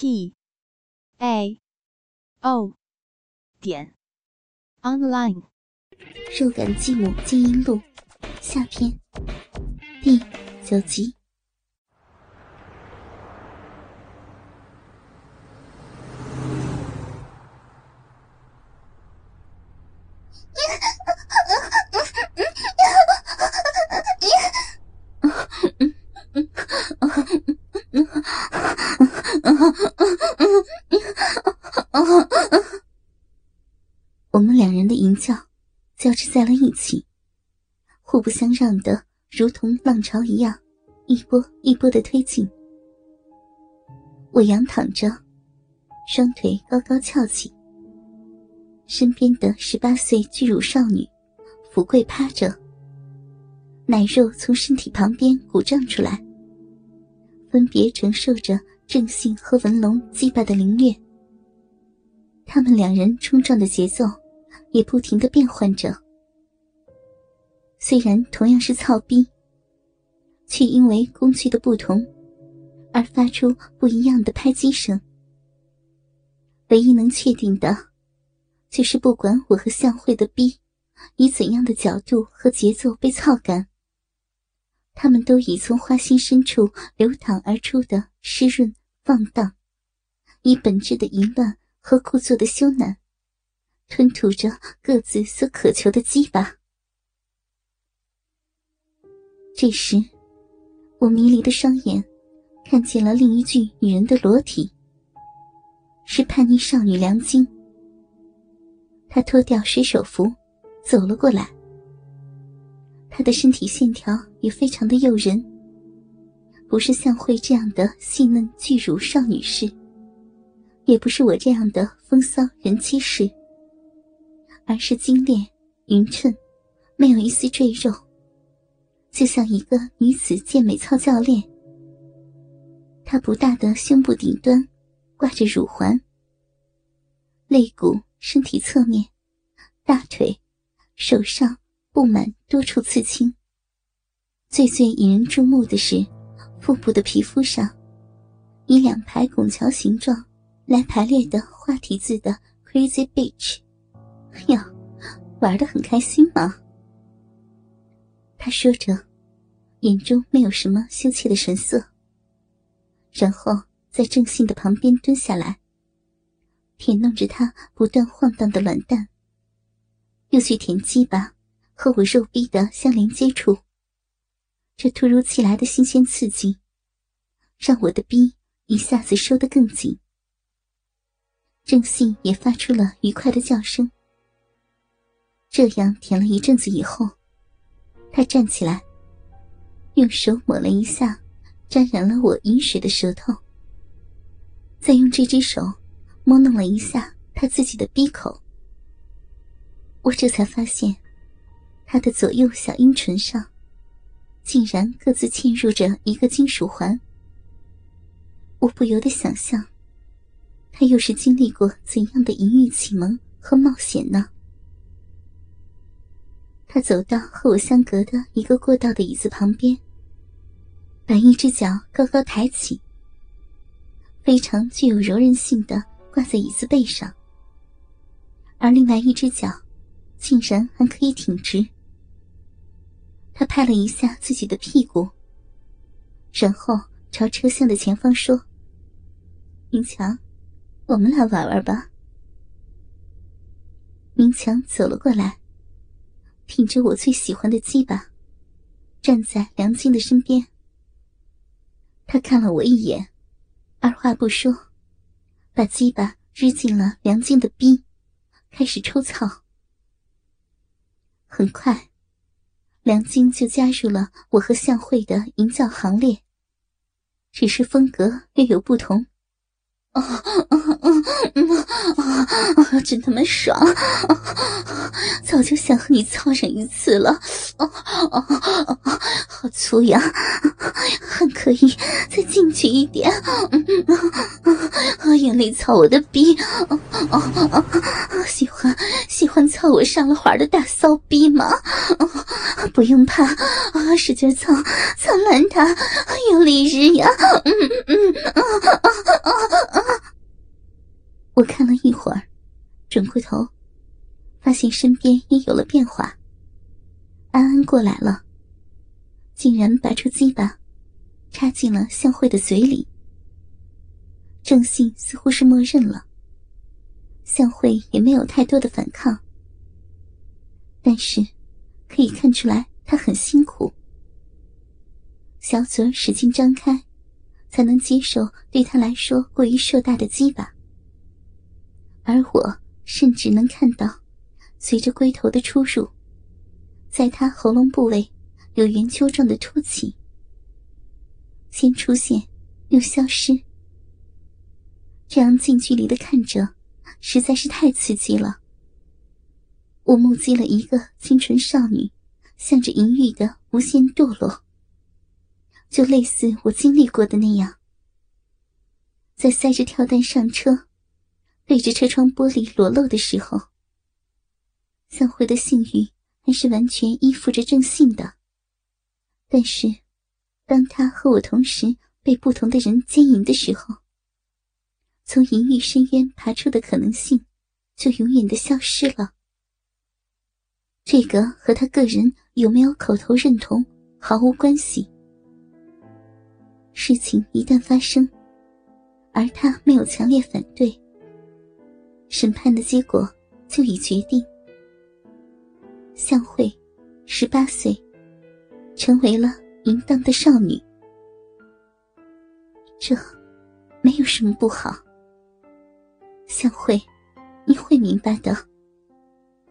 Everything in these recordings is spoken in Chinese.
p a o 点 online。肉感继母金银录下篇第九集。我们两人的吟叫交织在了一起，互不相让的，如同浪潮一样，一波一波的推进。我仰躺着，双腿高高翘起，身边的十八岁巨乳少女福贵趴着，奶肉从身体旁边鼓胀出来，分别承受着正信和文龙击败的凌虐。他们两人冲撞的节奏也不停的变换着，虽然同样是操逼，却因为工具的不同而发出不一样的拍击声。唯一能确定的，就是不管我和向慧的逼以怎样的角度和节奏被操干，他们都以从花心深处流淌而出的湿润放荡，以本质的淫乱。和故作的羞赧，吞吐着各自所渴求的鸡巴。这时，我迷离的双眼看见了另一具女人的裸体，是叛逆少女梁晶。她脱掉水手服，走了过来。她的身体线条也非常的诱人，不是像慧这样的细嫩巨乳少女式。也不是我这样的风骚人妻式，而是精炼匀称，没有一丝赘肉，就像一个女子健美操教练。她不大的胸部顶端挂着乳环，肋骨、身体侧面、大腿、手上布满多处刺青。最最引人注目的是，腹部的皮肤上以两排拱桥形状。来排列的花体字的 Crazy Beach，哟，玩的很开心嘛。他说着，眼中没有什么羞怯的神色，然后在郑信的旁边蹲下来，舔弄着他不断晃荡的卵蛋，又去舔鸡巴和我肉逼的相连接处。这突如其来的新鲜刺激，让我的逼一下子收得更紧。郑信也发出了愉快的叫声。这样舔了一阵子以后，他站起来，用手抹了一下沾染了我饮水的舌头，再用这只手摸弄了一下他自己的鼻口。我这才发现，他的左右小阴唇上，竟然各自嵌入着一个金属环。我不由得想象。他又是经历过怎样的淫欲启蒙和冒险呢？他走到和我相隔的一个过道的椅子旁边，把一只脚高高抬起，非常具有柔韧性的挂在椅子背上，而另外一只脚竟然还可以挺直。他拍了一下自己的屁股，然后朝车厢的前方说：“明强。”我们来玩玩吧。明强走了过来，挺着我最喜欢的鸡巴，站在梁晶的身边。他看了我一眼，二话不说，把鸡巴扔进了梁晶的逼，开始抽操。很快，梁晶就加入了我和向慧的淫叫行列，只是风格略有不同。啊啊啊！真他妈爽、啊！早就想和你操上一次了。啊啊啊！好粗呀，恨可以再进去一点。啊啊啊！用力操我的逼！啊啊啊！喜欢，喜欢操我上了环的大骚逼吗？不用怕，使劲操，操烂它，用力日呀！嗯嗯啊啊啊！我看了一会儿，转过头，发现身边也有了变化。安安过来了，竟然拔出鸡巴，插进了向慧的嘴里。郑信似乎是默认了，向慧也没有太多的反抗，但是可以看出来他很辛苦，小嘴使劲张开，才能接受对他来说过于硕大的鸡巴。而我甚至能看到，随着龟头的出入，在他喉咙部位有圆球状的凸起，先出现，又消失。这样近距离的看着，实在是太刺激了。我目击了一个清纯少女，向着淫欲的无限堕落，就类似我经历过的那样，在塞着跳蛋上车。对着车窗玻璃裸露的时候，向辉的性欲还是完全依附着正信的。但是，当他和我同时被不同的人奸淫的时候，从淫欲深渊爬出的可能性就永远的消失了。这个和他个人有没有口头认同毫无关系。事情一旦发生，而他没有强烈反对。审判的结果就已决定，向慧，十八岁，成为了淫荡的少女。这，没有什么不好。向慧，你会明白的。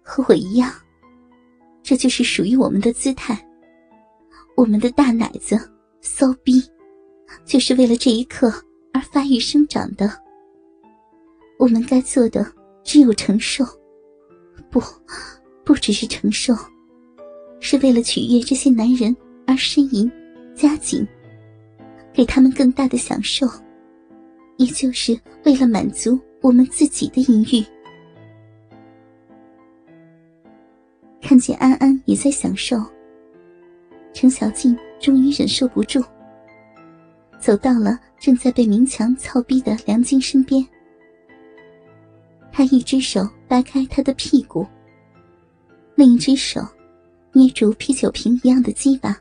和我一样，这就是属于我们的姿态。我们的大奶子，骚逼，就是为了这一刻而发育生长的。我们该做的只有承受，不，不只是承受，是为了取悦这些男人而呻吟、加紧，给他们更大的享受，也就是为了满足我们自己的淫欲。看见安安也在享受，程小静终于忍受不住，走到了正在被明强操逼的梁晶身边。他一只手掰开他的屁股，另一只手捏住啤酒瓶一样的鸡巴，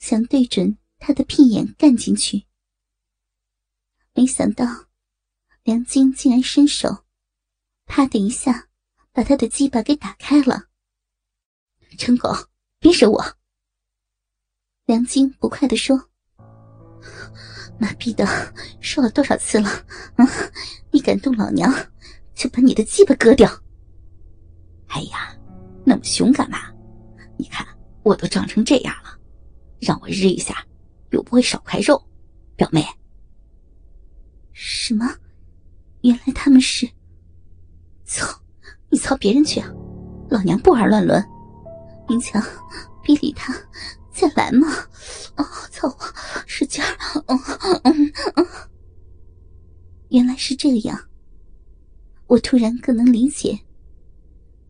想对准他的屁眼干进去。没想到，梁晶竟然伸手，啪的一下把他的鸡巴给打开了。陈狗，别惹我！梁晶不快地说：“妈逼的，说了多少次了？嗯，你敢动老娘？”就把你的鸡巴割掉！哎呀，那么凶干嘛？你看我都长成这样了，让我日一下，又不会少块肉。表妹，什么？原来他们是……操！靠别人去啊！老娘不玩乱伦。明强，别理他，再来嘛！啊，操我，使劲！嗯嗯嗯。原来是这样。我突然更能理解，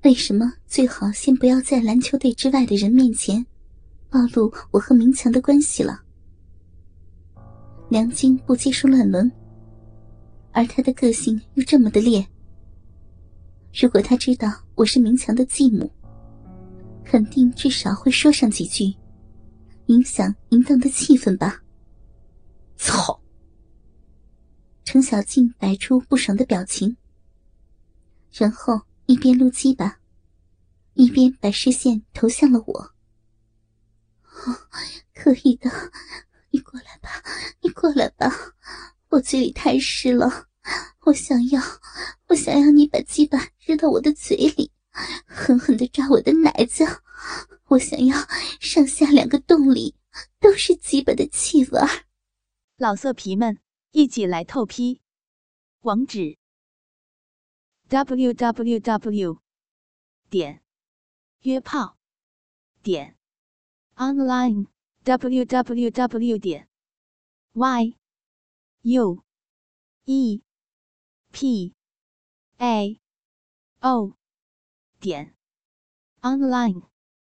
为什么最好先不要在篮球队之外的人面前暴露我和明强的关系了。梁晶不接受乱伦，而他的个性又这么的烈，如果他知道我是明强的继母，肯定至少会说上几句，影响淫荡的气氛吧。操！程小静摆出不爽的表情。然后一边撸鸡巴，一边把视线投向了我。哦可以的，你过来吧，你过来吧，我嘴里太湿了，我想要，我想要你把鸡巴吃到我的嘴里狠狠的扎我的奶子。我想要上下两个洞里都是基本的气味老色皮们一起来透批网址 www 点约炮点 online www 点 yue pa o 点 online。